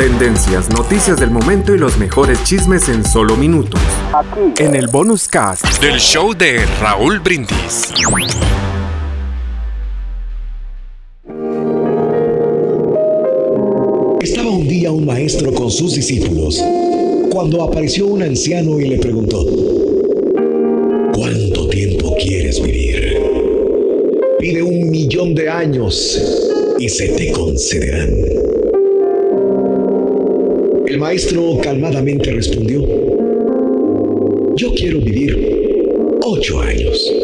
Tendencias, noticias del momento y los mejores chismes en solo minutos. Aquí. En el bonus cast del show de Raúl Brindis. Estaba un día un maestro con sus discípulos cuando apareció un anciano y le preguntó, ¿cuánto tiempo quieres vivir? Pide un millón de años y se te concederán. El maestro calmadamente respondió, yo quiero vivir ocho años.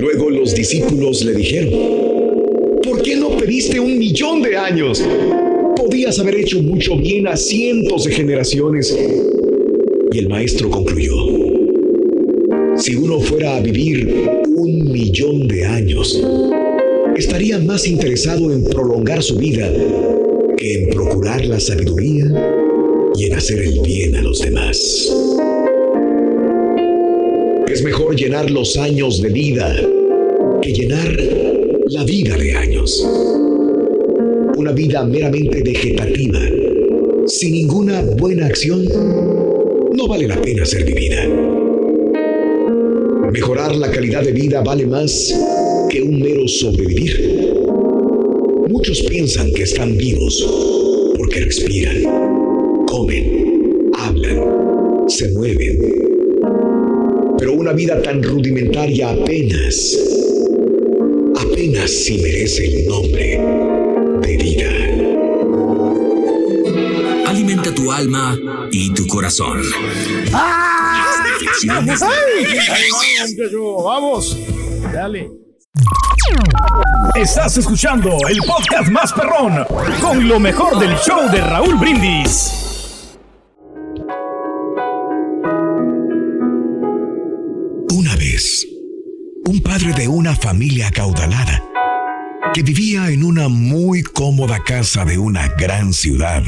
Luego los discípulos le dijeron, ¿por qué no pediste un millón de años? Podías haber hecho mucho bien a cientos de generaciones. Y el maestro concluyó, si uno fuera a vivir un millón de años, estaría más interesado en prolongar su vida que en procurar la sabiduría y en hacer el bien a los demás. Es mejor llenar los años de vida que llenar la vida de años. Una vida meramente vegetativa, sin ninguna buena acción, no vale la pena ser vivida. Mejorar la calidad de vida vale más que un mero sobrevivir. Muchos piensan que están vivos porque respiran, comen, hablan, se mueven. Pero una vida tan rudimentaria apenas, apenas si merece el nombre de vida. Alimenta tu alma y tu corazón. ¡Vamos! ¡Vamos! Dale. Estás escuchando el podcast más perrón con lo mejor del show de Raúl Brindis. Una vez, un padre de una familia acaudalada que vivía en una muy cómoda casa de una gran ciudad,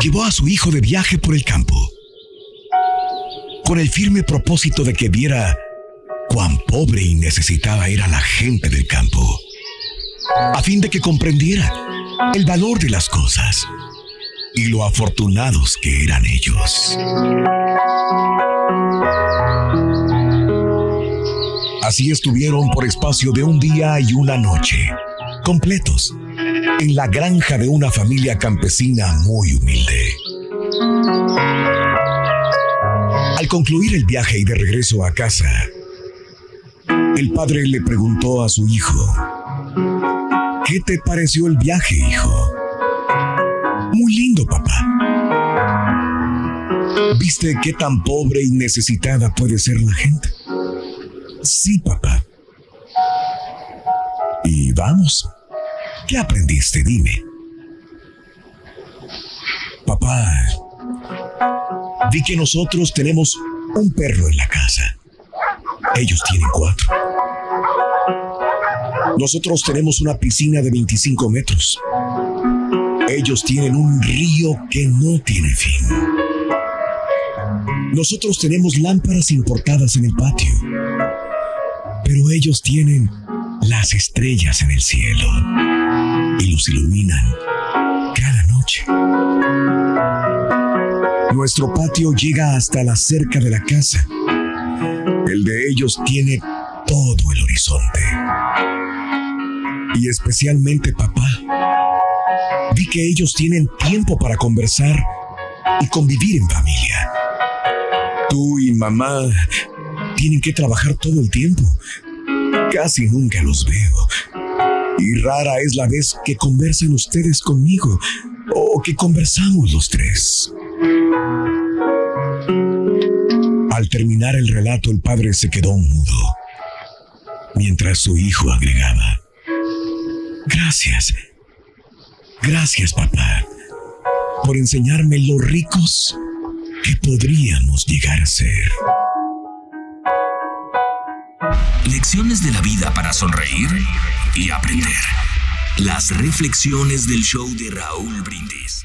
llevó a su hijo de viaje por el campo con el firme propósito de que viera cuán pobre y necesitada era la gente del campo, a fin de que comprendiera el valor de las cosas y lo afortunados que eran ellos. Así estuvieron por espacio de un día y una noche, completos, en la granja de una familia campesina muy humilde. Al concluir el viaje y de regreso a casa, el padre le preguntó a su hijo, ¿qué te pareció el viaje, hijo? Muy lindo, papá. ¿Viste qué tan pobre y necesitada puede ser la gente? Sí, papá. Y vamos, ¿qué aprendiste? Dime. Papá, vi que nosotros tenemos un perro en la casa. Ellos tienen cuatro. Nosotros tenemos una piscina de 25 metros. Ellos tienen un río que no tiene fin. Nosotros tenemos lámparas importadas en el patio. Pero ellos tienen las estrellas en el cielo y los iluminan cada noche. Nuestro patio llega hasta la cerca de la casa. El de ellos tiene todo el horizonte. Y especialmente papá. Vi que ellos tienen tiempo para conversar y convivir en familia. Tú y mamá tienen que trabajar todo el tiempo. Casi nunca los veo. Y rara es la vez que conversan ustedes conmigo o que conversamos los tres. Al terminar el relato el padre se quedó mudo, mientras su hijo agregaba, Gracias, gracias papá, por enseñarme lo ricos que podríamos llegar a ser. Lecciones de la vida para sonreír y aprender. Las reflexiones del show de Raúl Brindis.